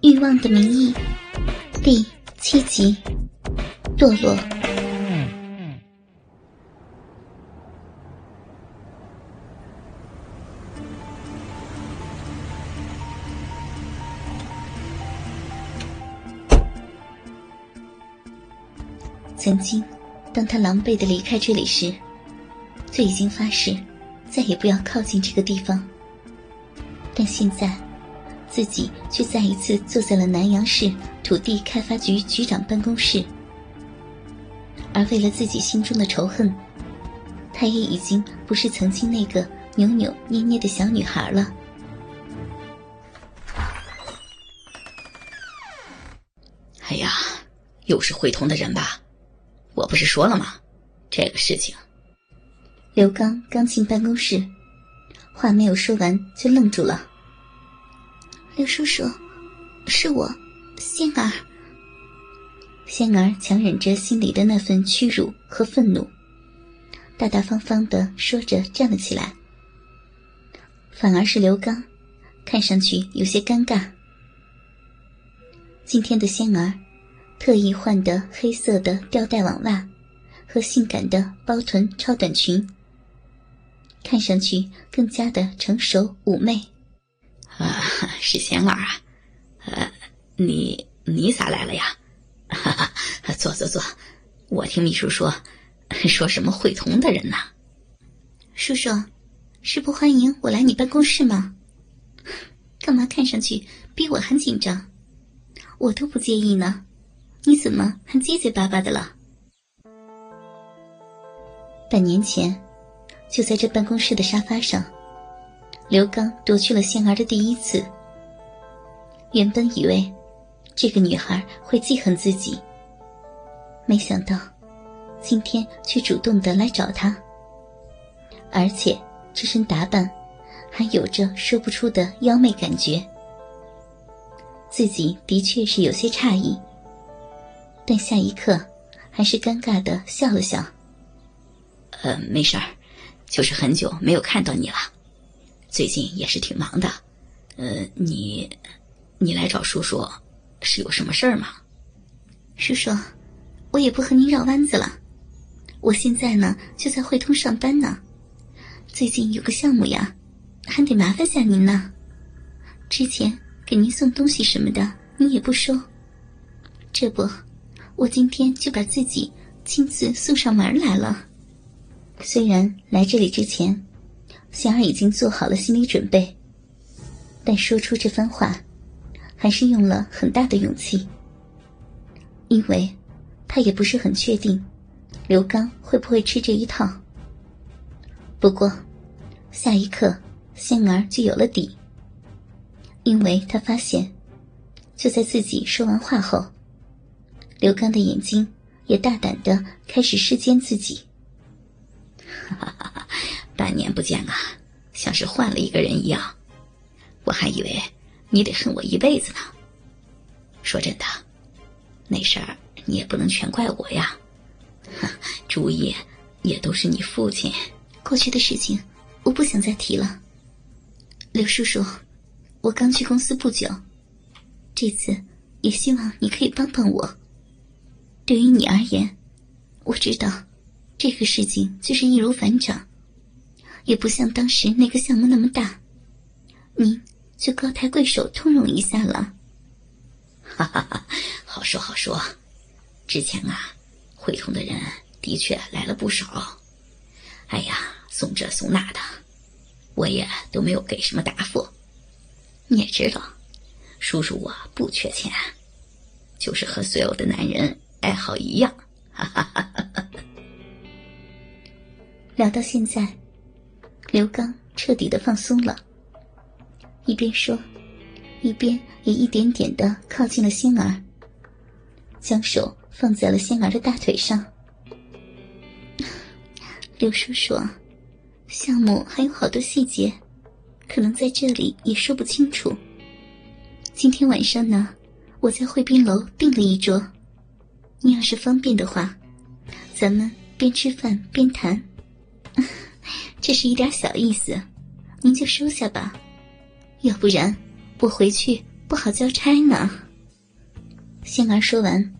欲望的名义》第七集，堕落。曾经，当他狼狈的离开这里时，就已经发誓，再也不要靠近这个地方。但现在，自己却再一次坐在了南阳市土地开发局局长办公室，而为了自己心中的仇恨，他也已经不是曾经那个扭扭捏捏的小女孩了。哎呀，又是会同的人吧？我不是说了吗？这个事情。刘刚刚进办公室，话没有说完就愣住了。刘叔叔，是我，仙儿。仙儿强忍着心里的那份屈辱和愤怒，大大方方的说着站了起来。反而是刘刚，看上去有些尴尬。今天的仙儿，特意换的黑色的吊带网袜，和性感的包臀超短裙，看上去更加的成熟妩媚。啊，是贤儿啊，呃，你你咋来了呀？哈哈，坐坐坐，我听秘书说，说什么会同的人呢？叔叔，是不欢迎我来你办公室吗？干嘛看上去比我还紧张？我都不介意呢，你怎么还结结巴巴的了？半年前，就在这办公室的沙发上。刘刚夺去了仙儿的第一次。原本以为这个女孩会记恨自己，没想到今天却主动的来找他，而且这身打扮还有着说不出的妖媚感觉。自己的确是有些诧异，但下一刻还是尴尬的笑了笑：“呃，没事儿，就是很久没有看到你了。”最近也是挺忙的，呃，你，你来找叔叔，是有什么事儿吗？叔叔，我也不和您绕弯子了，我现在呢就在汇通上班呢，最近有个项目呀，还得麻烦下您呢。之前给您送东西什么的，您也不收，这不，我今天就把自己亲自送上门来了。虽然来这里之前。仙儿已经做好了心理准备，但说出这番话，还是用了很大的勇气。因为，他也不是很确定，刘刚会不会吃这一套。不过，下一刻，仙儿就有了底。因为他发现，就在自己说完话后，刘刚的眼睛也大胆的开始视奸自己。哈哈哈。半年不见啊，像是换了一个人一样，我还以为你得恨我一辈子呢。说真的，那事儿你也不能全怪我呀，主意也都是你父亲。过去的事情，我不想再提了。刘叔叔，我刚去公司不久，这次也希望你可以帮帮我。对于你而言，我知道这个事情就是易如反掌。也不像当时那个项目那么大，您就高抬贵手通融一下了。哈哈哈，好说好说。之前啊，会同的人的确来了不少。哎呀，送这送那的，我也都没有给什么答复。你也知道，叔叔我不缺钱，就是和所有的男人爱好一样。哈哈哈哈聊到现在。刘刚彻底的放松了，一边说，一边也一点点的靠近了仙儿，将手放在了仙儿的大腿上。刘叔叔，项目还有好多细节，可能在这里也说不清楚。今天晚上呢，我在汇宾楼订了一桌，你要是方便的话，咱们边吃饭边谈。这是一点小意思，您就收下吧。要不然，我回去不好交差呢。仙儿说完，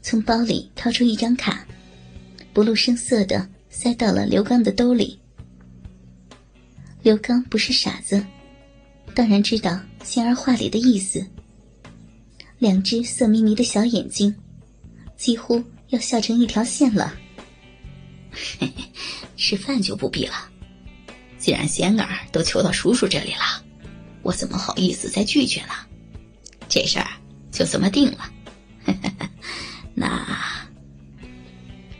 从包里掏出一张卡，不露声色的塞到了刘刚的兜里。刘刚不是傻子，当然知道仙儿话里的意思。两只色眯眯的小眼睛，几乎要笑成一条线了。嘿嘿，吃饭就不必了。既然仙儿都求到叔叔这里了，我怎么好意思再拒绝呢？这事儿就这么定了。那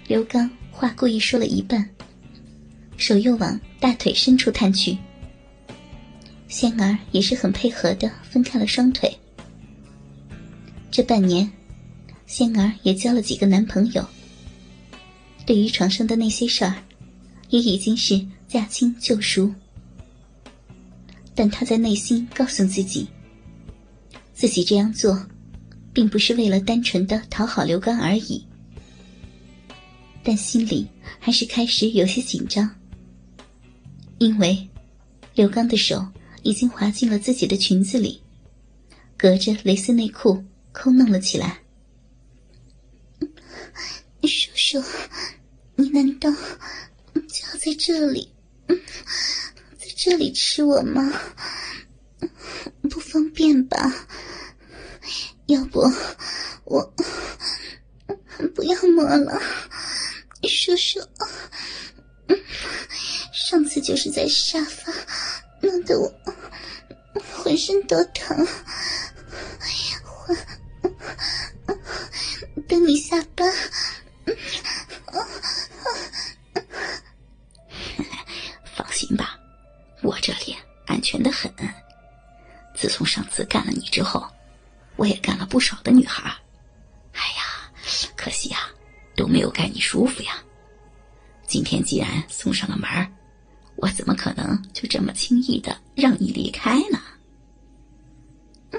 刘刚话故意说了一半，手又往大腿深处探去。仙儿也是很配合的，分开了双腿。这半年，仙儿也交了几个男朋友。对于床上的那些事儿，也已经是驾轻就熟。但他在内心告诉自己，自己这样做。并不是为了单纯的讨好刘刚而已，但心里还是开始有些紧张，因为刘刚的手已经滑进了自己的裙子里，隔着蕾丝内裤抠弄了起来。叔叔，你难道就要在这里，在这里吃我吗？不方便吧？要不，我不要摸了，叔叔。上次就是在沙发弄得我浑身都疼。我这里安全的很。自从上次干了你之后。我也干了不少的女孩，哎呀，可惜呀，都没有干你舒服呀。今天既然送上了门我怎么可能就这么轻易的让你离开呢？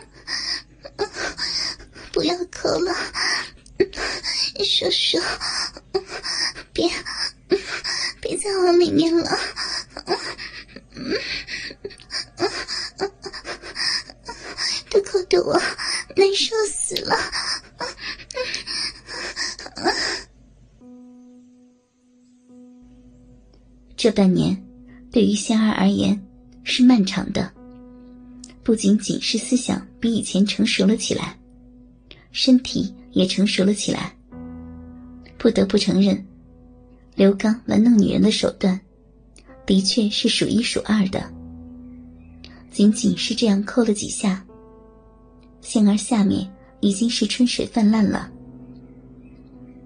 不要抠了，叔叔，别别再往里面了。我。难受死了！这半年，对于仙儿而言是漫长的。不仅仅是思想比以前成熟了起来，身体也成熟了起来。不得不承认，刘刚玩弄女人的手段，的确是数一数二的。仅仅是这样扣了几下。仙儿下面已经是春水泛滥了，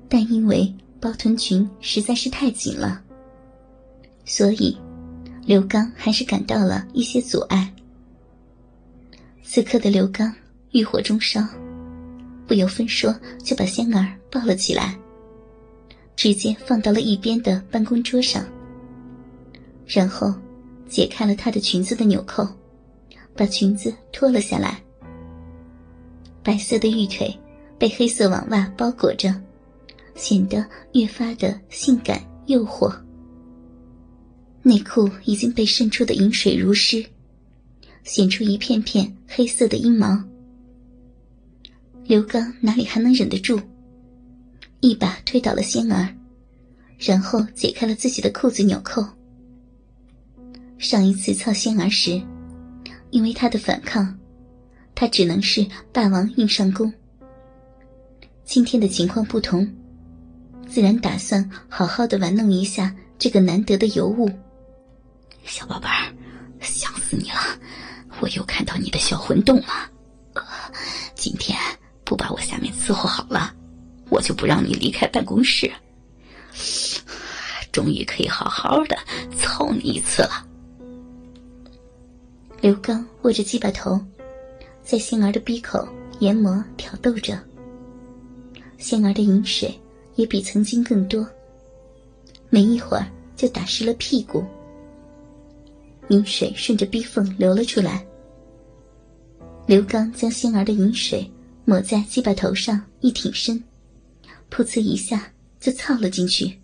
但因为包臀裙实在是太紧了，所以刘刚还是感到了一些阻碍。此刻的刘刚欲火中烧，不由分说就把仙儿抱了起来，直接放到了一边的办公桌上，然后解开了她的裙子的纽扣，把裙子脱了下来。白色的玉腿被黑色网袜包裹着，显得越发的性感诱惑。内裤已经被渗出的饮水如湿，显出一片片黑色的阴毛。刘刚哪里还能忍得住，一把推倒了仙儿，然后解开了自己的裤子纽扣。上一次操仙儿时，因为他的反抗。他只能是霸王硬上弓。今天的情况不同，自然打算好好的玩弄一下这个难得的尤物。小宝贝儿，想死你了！我又看到你的小魂洞了。今天不把我下面伺候好了，我就不让你离开办公室。终于可以好好的操你一次了。刘刚握着鸡巴头。在仙儿的鼻口研磨挑逗着，仙儿的饮水也比曾经更多，没一会儿就打湿了屁股。饮水顺着逼缝流了出来。刘刚将仙儿的饮水抹在鸡巴头上，一挺身，噗呲一下就操了进去。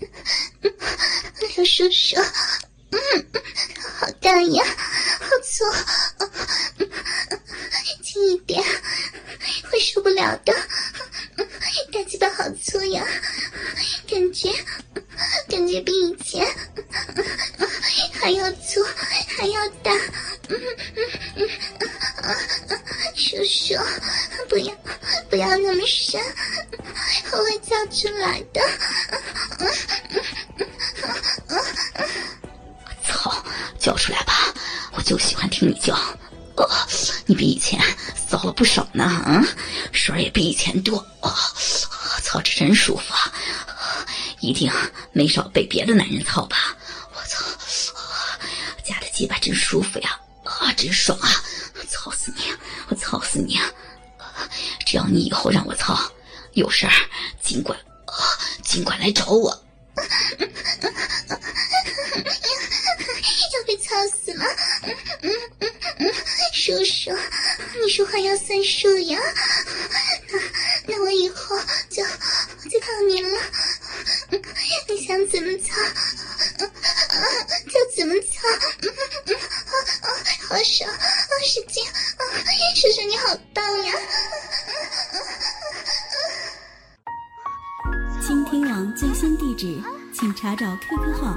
刘叔叔，好干呀，好粗，轻、嗯、一点，会受不了的。大鸡巴好粗呀，感觉感觉比以前、还要粗，还要大。嗯嗯、叔叔，不要不要那么深，我会叫出来的。呃，你比以前骚了不少呢，啊，水也比以前多。啊，操，这真舒服啊！一定没少被别的男人操吧？我操，夹的鸡巴真舒服呀！啊，真爽啊！操死你！我操死你！只要你以后让我操，有事儿尽管啊，尽管来找我。被操死了！嗯嗯嗯叔叔，你说话要算数呀！那那我以后就就靠你了。你想怎么操就怎么操，好爽，使劲！叔叔你好棒呀！倾听网最新地址，请查找 QQ 号